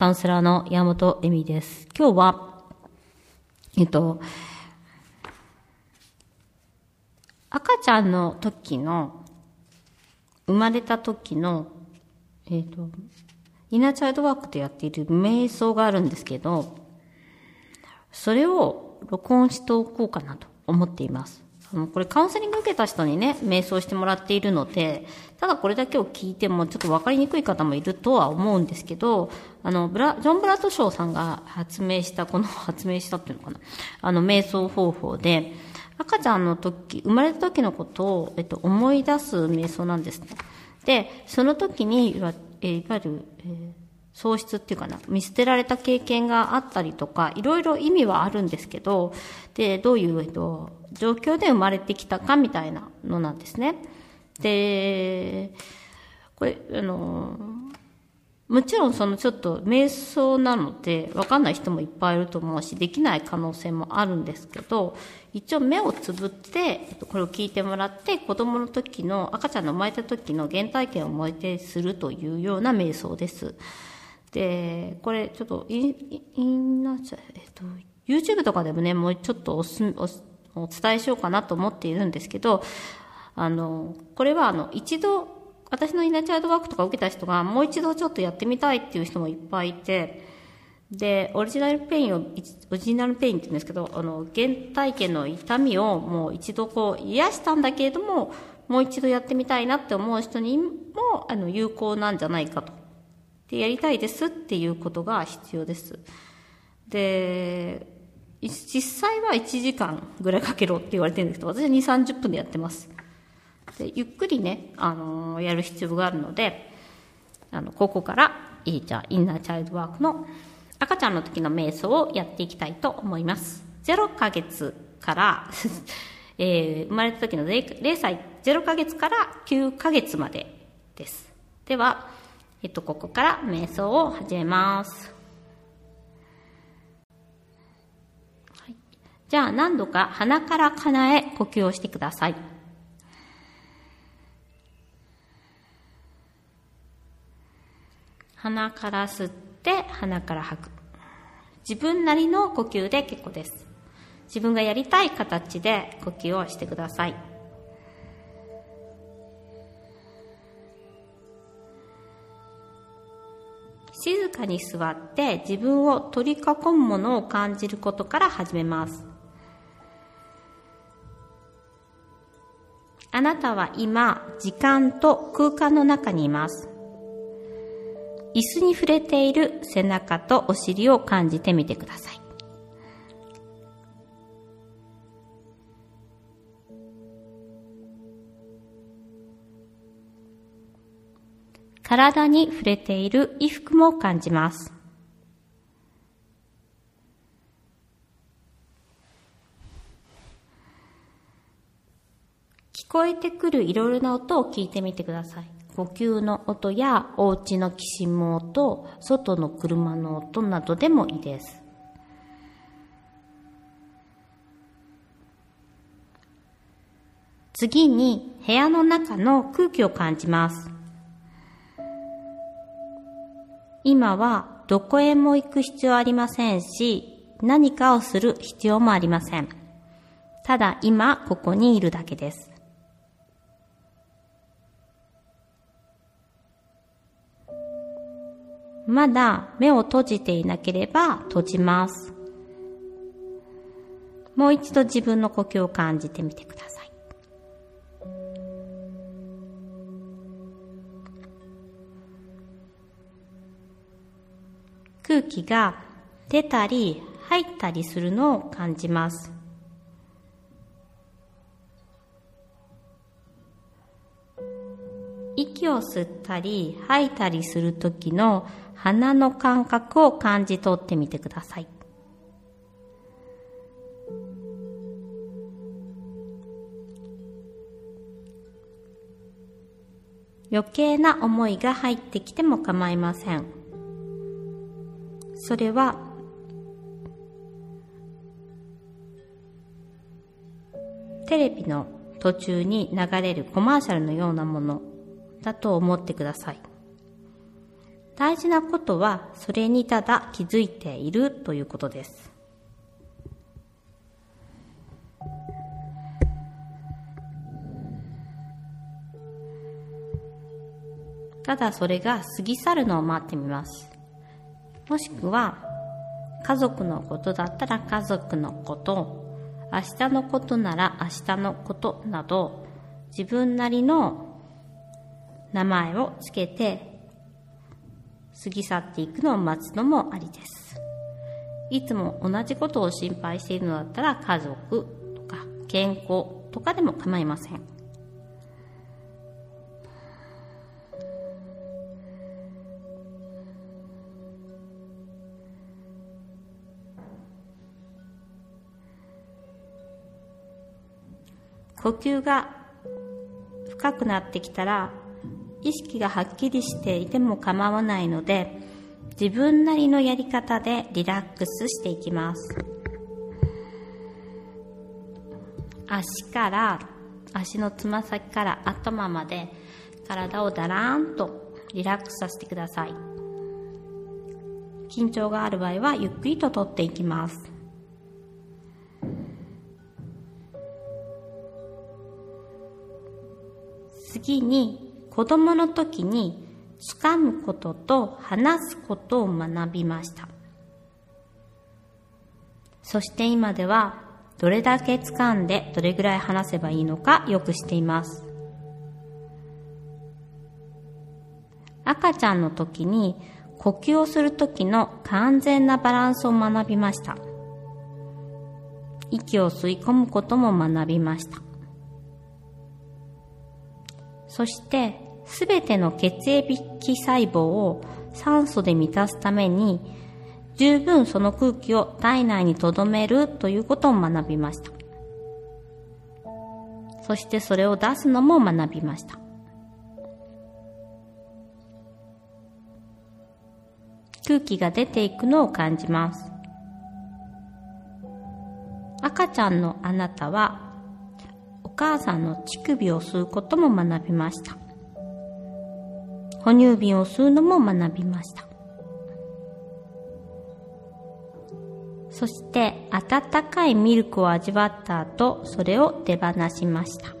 カウンセラーの山本恵美です。今日は、えっと、赤ちゃんの時の、生まれた時の、えっと、イナーチャイルドワークでやっている瞑想があるんですけど、それを録音しておこうかなと思っています。あのこれカウンセリング受けた人にね、瞑想してもらっているので、ただこれだけを聞いてもちょっと分かりにくい方もいるとは思うんですけど、あの、ブラ、ジョン・ブラッドショーさんが発明した、この 発明したっていうのかな、あの、瞑想方法で、赤ちゃんの時、生まれた時のことを、えっと、思い出す瞑想なんですね。で、その時に、いわえいわゆる、えー喪失っていうかな、見捨てられた経験があったりとか、いろいろ意味はあるんですけど、で、どういう、えっと、状況で生まれてきたかみたいなのなんですね。で、これ、あの、もちろんそのちょっと瞑想なので、わかんない人もいっぱいいると思うし、できない可能性もあるんですけど、一応目をつぶって、これを聞いてもらって、子供の時の、赤ちゃんの生まれた時の原体験を思い出するというような瞑想です。で、これちょっとイン、インナーチャえっと、YouTube とかでもね、もうちょっとおすおお伝えしようかなと思っているんですけど、あの、これはあの、一度、私のインナーチャイルドワークとか受けた人がもう一度ちょっとやってみたいっていう人もいっぱいいて、で、オリジナルペインを、オリジナルペインって言うんですけど、あの、原体験の痛みをもう一度こう癒したんだけれども、もう一度やってみたいなって思う人にも、あの、有効なんじゃないかと。で、やりたいですっていうことが必要です。で、実際は1時間ぐらいかけろって言われてるんですけど、私は2、30分でやってます。で、ゆっくりね、あのーやる必要があるので、あの、ここから、いいじゃあ、インナーチャイルドワークの赤ちゃんの時の瞑想をやっていきたいと思います。0ヶ月から、えー生まれた時の 0, 0歳、0ヶ月から9ヶ月までです。では、えっと、ここから瞑想を始めます。じゃあ、何度か鼻から鼻へ呼吸をしてください。鼻から吸って、鼻から吐く。自分なりの呼吸で結構です。自分がやりたい形で呼吸をしてください。かに座って自分を取り囲むものを感じることから始めます。あなたは今、時間と空間の中にいます。椅子に触れている背中とお尻を感じてみてください。体に触れている衣服も感じます。聞こえてくるいろいろな音を聞いてみてください。呼吸の音やお家のきしむ音、外の車の音などでもいいです。次に部屋の中の空気を感じます。今はどこへも行く必要ありませんし、何かをする必要もありません。ただ今ここにいるだけです。まだ目を閉じていなければ閉じます。もう一度自分の呼吸を感じてみてください。空気が出たり入ったりするのを感じます。息を吸ったり吐いたりするときの鼻の感覚を感じ取ってみてください。余計な思いが入ってきても構いません。それはテレビの途中に流れるコマーシャルのようなものだと思ってください。大事なことはそれにただ気づいているということです。ただそれが過ぎ去るのを待ってみます。もしくは、家族のことだったら家族のこと、明日のことなら明日のことなど、自分なりの名前をつけて過ぎ去っていくのを待つのもありです。いつも同じことを心配しているのだったら家族とか健康とかでも構いません。呼吸が深くなってきたら意識がはっきりしていても構わないので自分なりのやり方でリラックスしていきます。足から足のつま先から頭まで体をだらーんとリラックスさせてください。緊張がある場合はゆっくりと取っていきます。次に子供の時に掴むことと話すことを学びました。そして今ではどれだけ掴んでどれぐらい話せばいいのかよくしています。赤ちゃんの時に呼吸をする時の完全なバランスを学びました。息を吸い込むことも学びました。そして、すべての血液細胞を酸素で満たすために、十分その空気を体内に留めるということを学びました。そしてそれを出すのも学びました。空気が出ていくのを感じます。赤ちゃんのあなたは母さんの乳首を吸うことも学びました。哺乳瓶を吸うのも学びました。そして温かいミルクを味わった後、それを手放しました。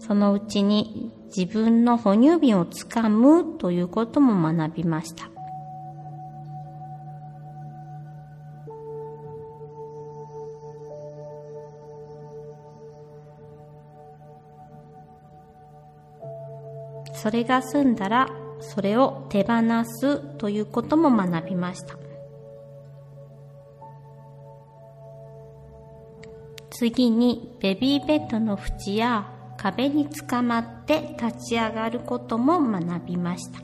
そのうちに自分の哺乳瓶をつかむということも学びました。それが済んだら、それを手放すということも学びました。次に、ベビーベッドの縁や壁につかまって立ち上がることも学びました。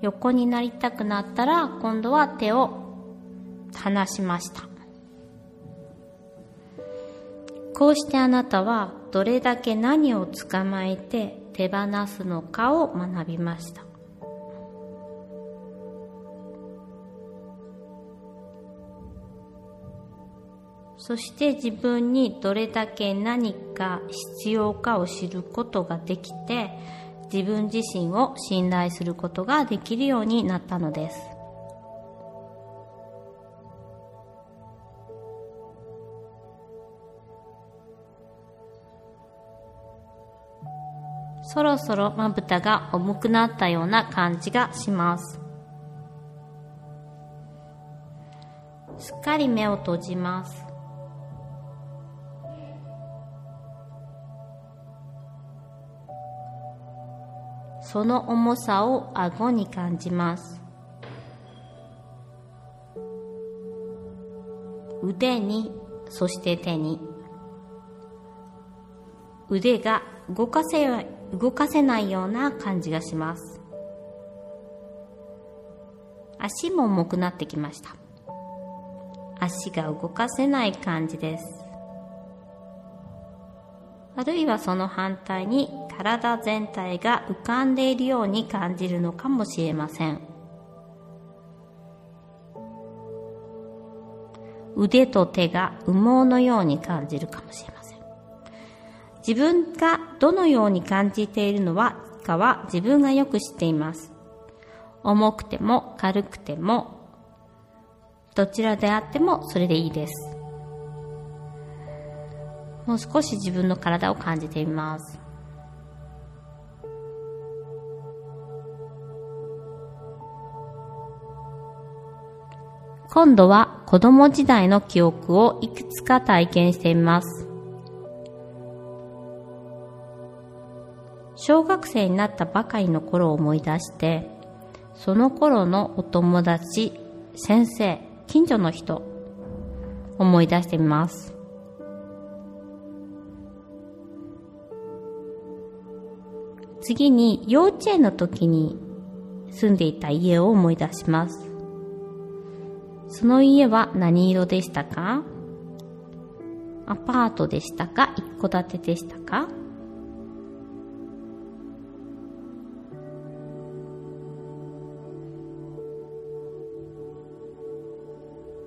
横になりたくなったら、今度は手を離しました。こうしてあなたはどれだけ何を捕まえて手放すのかを学びました。そして自分にどれだけ何か必要かを知ることができて自分自身を信頼することができるようになったのです。そろそろまぶたが重くなったような感じがします。すっかり目を閉じます。その重さを顎に感じます。腕に、そして手に。腕が動かせ、動かせないような感じがします。足も重くなってきました。足が動かせない感じです。あるいはその反対に体全体が浮かんでいるように感じるのかもしれません。腕と手が羽毛のように感じるかもしれません。自分がどのように感じているのはかは自分がよく知っています。重くても軽くてもどちらであってもそれでいいです。もう少し自分の体を感じてみます。今度は子供時代の記憶をいくつか体験してみます。小学生になったばかりの頃を思い出して、その頃のお友達、先生、近所の人、思い出してみます。次に幼稚園の時に住んでいた家を思い出します。その家は何色でしたか？アパートでしたか？一戸建てでしたか？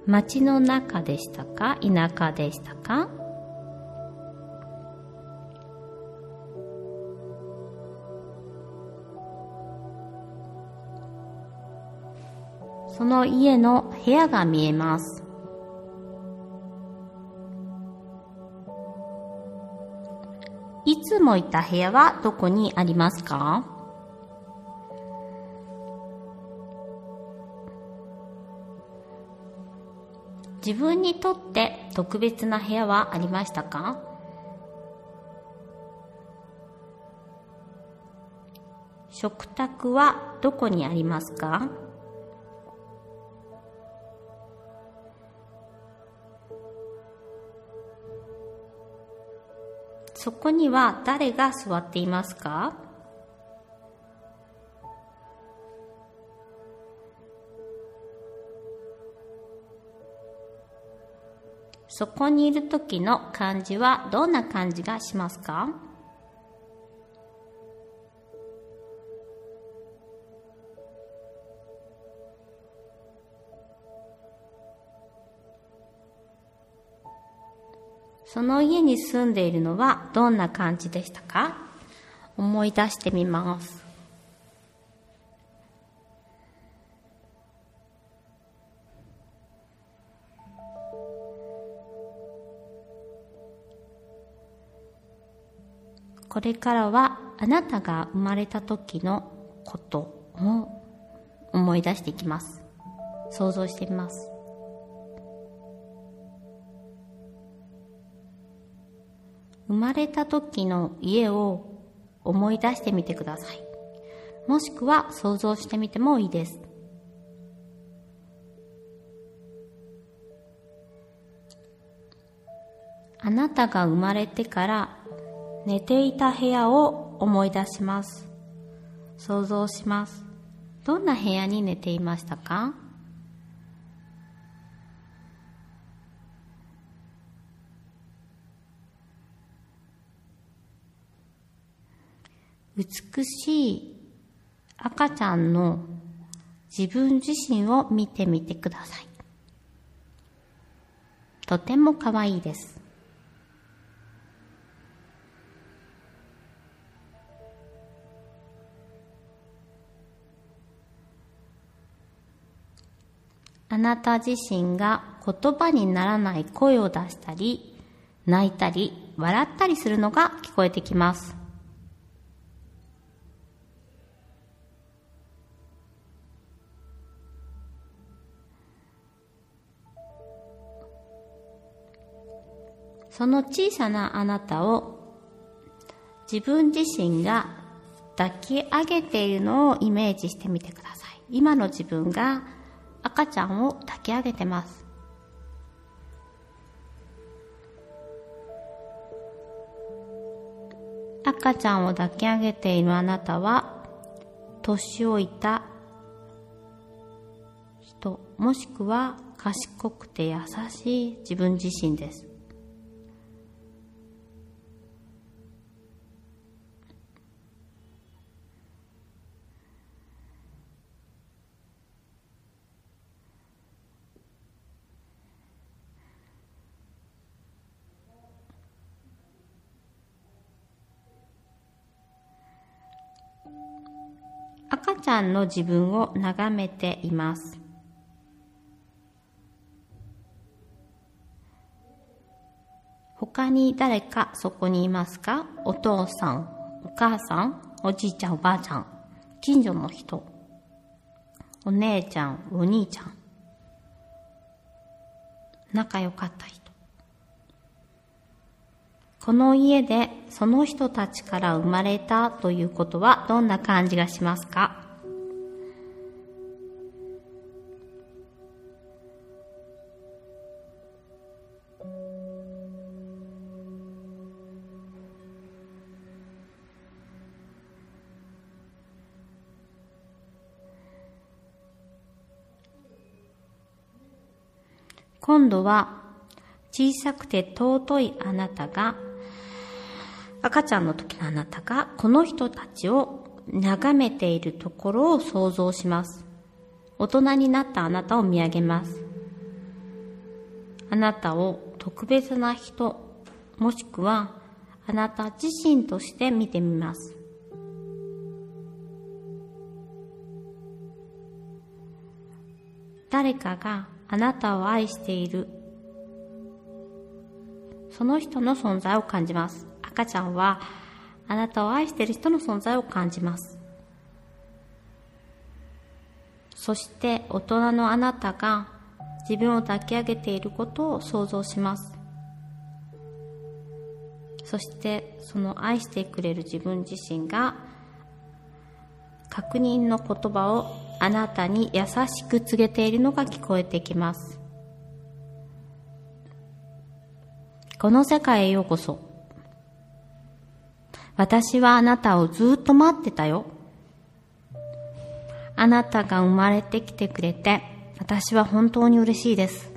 町の中でしたか？田舎でしたか？その家の部屋が見えます。いつもいた部屋はどこにありますか？自分にとって特別な部屋はありましたか？食卓はどこにありますか？そこには誰が座っていますか？そこにいる時の感じはどんな感じがしますか？その家に住んでいるのはどんな感じでしたか？思い出してみます。これからはあなたが生まれた時のことを思い出していきます。想像してみます。生まれた時の家を思い出してみてください。もしくは想像してみてもいいです。あなたが生まれてから寝ていた部屋を思い出します。想像します。どんな部屋に寝ていましたか？美しい赤ちゃんの自分自身を見てみてください。とても可愛いです。あなた自身が言葉にならない声を出したり、泣いたり、笑ったりするのが聞こえてきます。その小さなあなたを自分自身が抱き上げているのをイメージしてみてください。今の自分が赤ちゃんを抱き上げてます。赤ちゃんを抱き上げているあなたは年老いた人もしくは賢くて優しい自分自身です。赤ちゃんの自分を眺めています。他に誰かそこにいますか？お父さん、お母さん、おじいちゃん、おばあちゃん、近所の人、お姉ちゃん、お兄ちゃん、仲良かった人。この家でその人たちから生まれたということはどんな感じがしますか？今度は小さくて尊いあなたが赤ちゃんの時のあなたがこの人たちを眺めているところを想像します。大人になったあなたを見上げます。あなたを特別な人、もしくはあなた自身として見てみます。誰かがあなたを愛しているその人の存在を感じます。赤ちゃんはあなたを愛している人の存在を感じます。そして大人のあなたが自分を抱き上げていることを想像します。そしてその愛してくれる自分自身が確認の言葉をあなたに優しく告げているのが聞こえてきます。この世界へようこそ。私はあなたをずっと待ってたよ。あなたが生まれてきてくれて、私は本当に嬉しいです。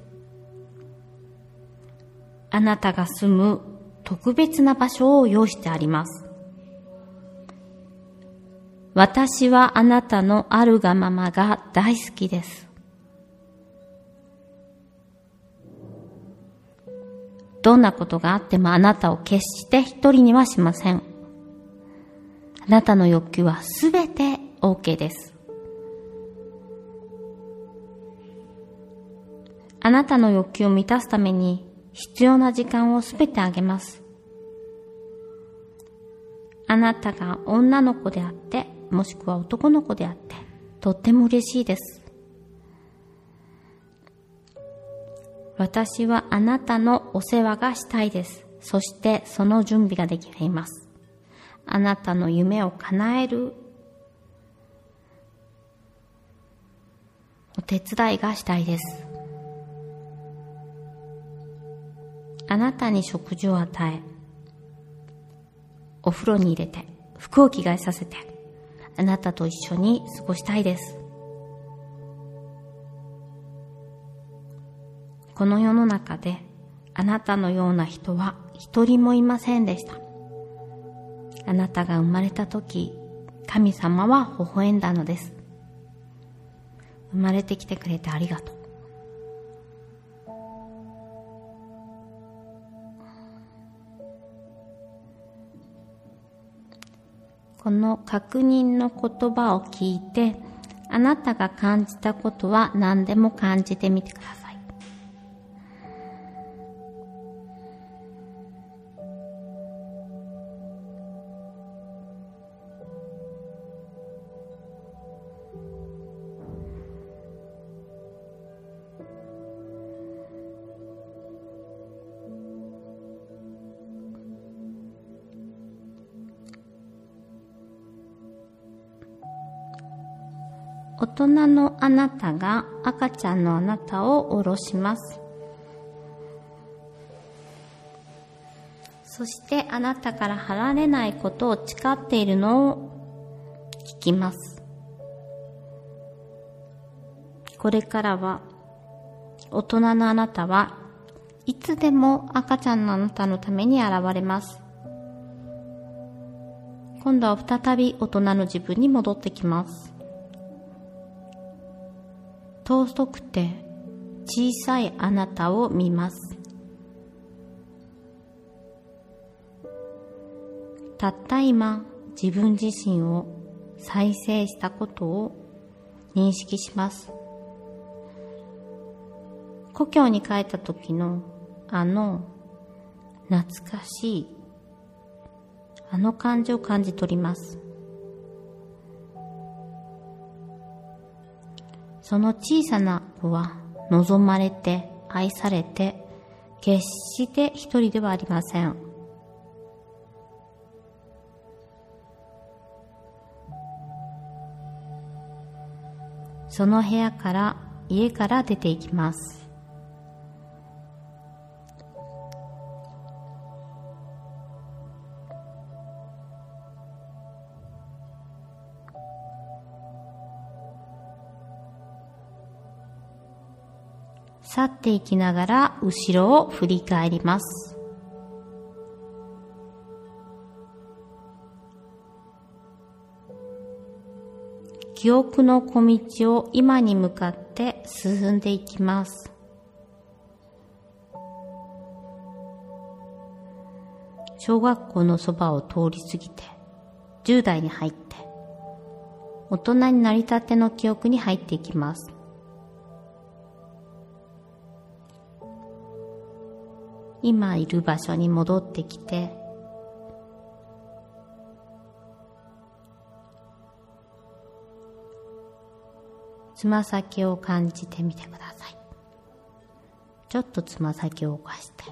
あなたが住む特別な場所を用意してあります。私はあなたのあるがままが大好きです。どんなことがあってもあなたを決して一人にはしません。あなたの欲求はすべて OK です。あなたの欲求を満たすために必要な時間をすべてあげます。あなたが女の子であって、もしくは男の子であって、とっても嬉しいです。私はあなたのお世話がしたいです。そしてその準備ができています。あなたの夢を叶えるお手伝いがしたいです。あなたに食事を与え、お風呂に入れて、服を着替えさせて、あなたと一緒に過ごしたいです。この世の中であなたのような人は一人もいませんでした。あなたが生まれた時、神様は微笑んだのです。生まれてきてくれてありがとう。この確認の言葉を聞いて、あなたが感じたことは何でも感じてみてください。大人のあなたが赤ちゃんのあなたを下ろします。そしてあなたから離れないことを誓っているのを聞きます。これからは大人のあなたはいつでも赤ちゃんのあなたのために現れます。今度は再び大人の自分に戻ってきます。尊くて小さいあなたを見ます。たった今自分自身を再生したことを認識します故郷に帰った時のあの懐かしいあの感じを感じ取りますその小さな子は望まれて愛されて決して一人ではありません。その部屋から家から出ていきます。去っていきながら後ろを振り返ります。記憶の小道を今に向かって進んでいきます。小学校のそばを通り過ぎて10代に入って大人になりたての記憶に入っていきます。今いる場所に戻ってきてつま先を感じてみてください。ちょっとつま先を動かして。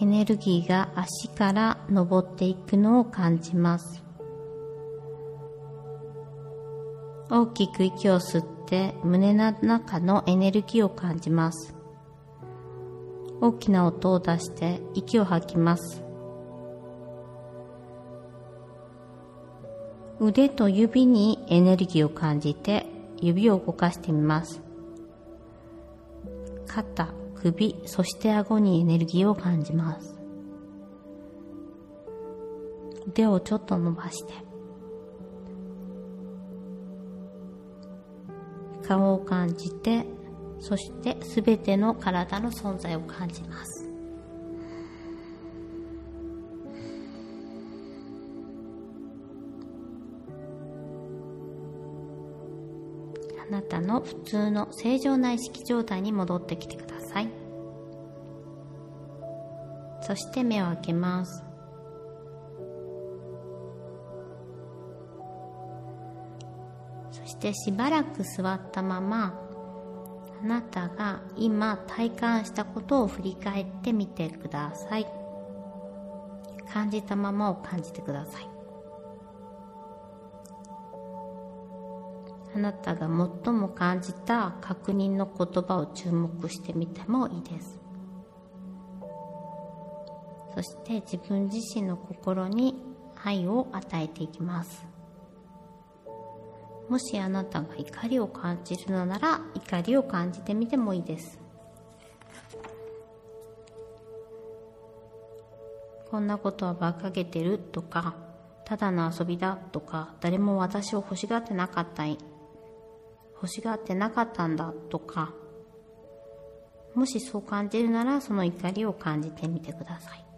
エネルギーが足から登っていくのを感じます。大きく息を吸って胸の中のエネルギーを感じます大きな音を出して息を吐きます腕と指にエネルギーを感じて指を動かしてみます。肩、首、そして顎にエネルギーを感じます。腕をちょっと伸ばして、顔を感じて、そしてすべての体の存在を感じます。あなたの普通の正常な意識状態に戻ってきてくださいそして目を開けますしてしばらく座ったままあなたが今体感したことを振り返ってみてください。感じたままを感じてください。あなたが最も感じた確認の言葉を注目してみてもいいです。そして自分自身の心に愛を与えていきます。もしあなたが怒りを感じるのなら怒りを感じてみてもいいです。こんなことは馬鹿げてるとかただの遊びだとか誰も私を欲しがってなかった欲しがってなかったんだとかもしそう感じるならその怒りを感じてみてください。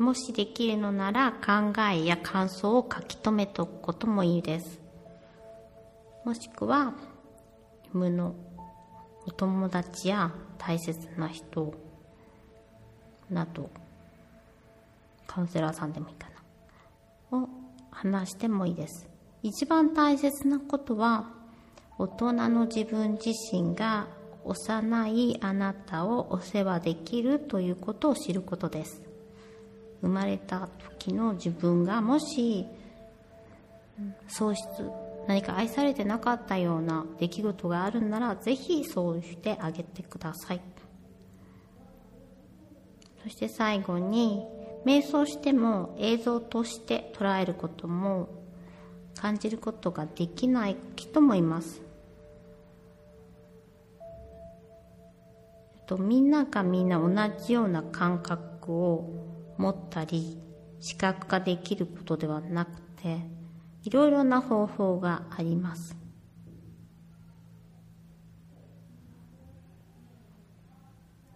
もしできるのなら考えや感想を書き留めておくこともいいです。もしくは無のお友達や大切な人などカウンセラーさんでもいいかな。を話してもいいです。一番大切なことは大人の自分自身が幼いあなたをお世話できるということを知ることです。生まれた時の自分がもし喪失何か愛されてなかったような出来事があるんならぜひそうしてあげてくださいそして最後に瞑想しても映像として捉えることも感じることができない人もいます。とみんながみんな同じような感覚を持ったり視覚化できることではなくていろいろな方法があります。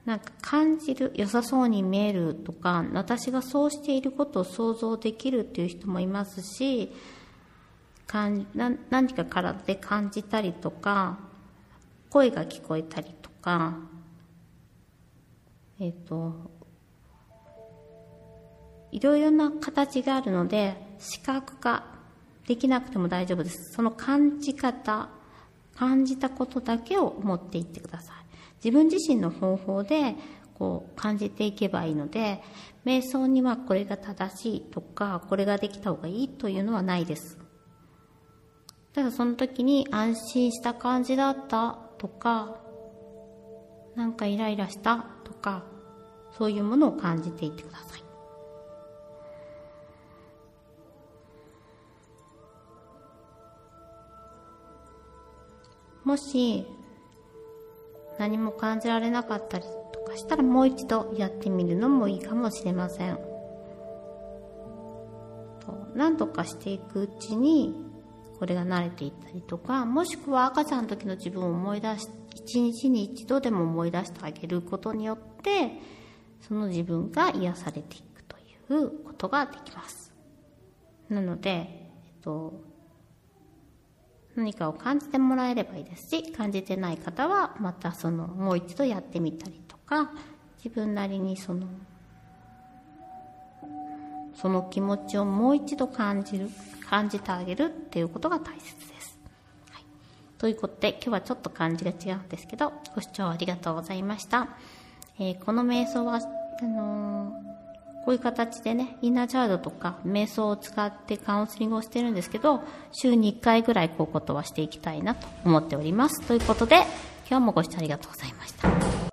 なんか感じる、良さそうに見えるとか、私がそうしていることを想像できるっていう人もいますし、感何か体で感じたりとか、声が聞こえたりとか、えっ、ー、と、いろいろな形があるので、視覚化できなくても大丈夫です。その感じ方、感じたことだけを持っていってください。自分自身の方法でこう感じていけばいいので、瞑想にはこれが正しいとか、これができた方がいいというのはないです。ただその時に安心した感じだったとか、なんかイライラしたとか、そういうものを感じていってください。もし何も感じられなかったりとかしたらもう一度やってみるのもいいかもしれません。何とかしていくうちにこれが慣れていったりとかもしくは赤ちゃんの時の自分を思い出し一日に一度でも思い出してあげることによってその自分が癒されていくということができます。なので、えっと、何かを感じてもらえればいいですし、感じてない方はまたそのもう一度やってみたりとか、自分なりにその、その気持ちをもう一度感じる、感じてあげるっていうことが大切です。はい。ということで、今日はちょっと感じが違うんですけど、ご視聴ありがとうございました。えー、この瞑想は、あのーこういう形でね、インナーチャードとか瞑想を使ってカウンセリングをしてるんですけど、週に1回ぐらいこういうことはしていきたいなと思っております。ということで、今日もご視聴ありがとうございました。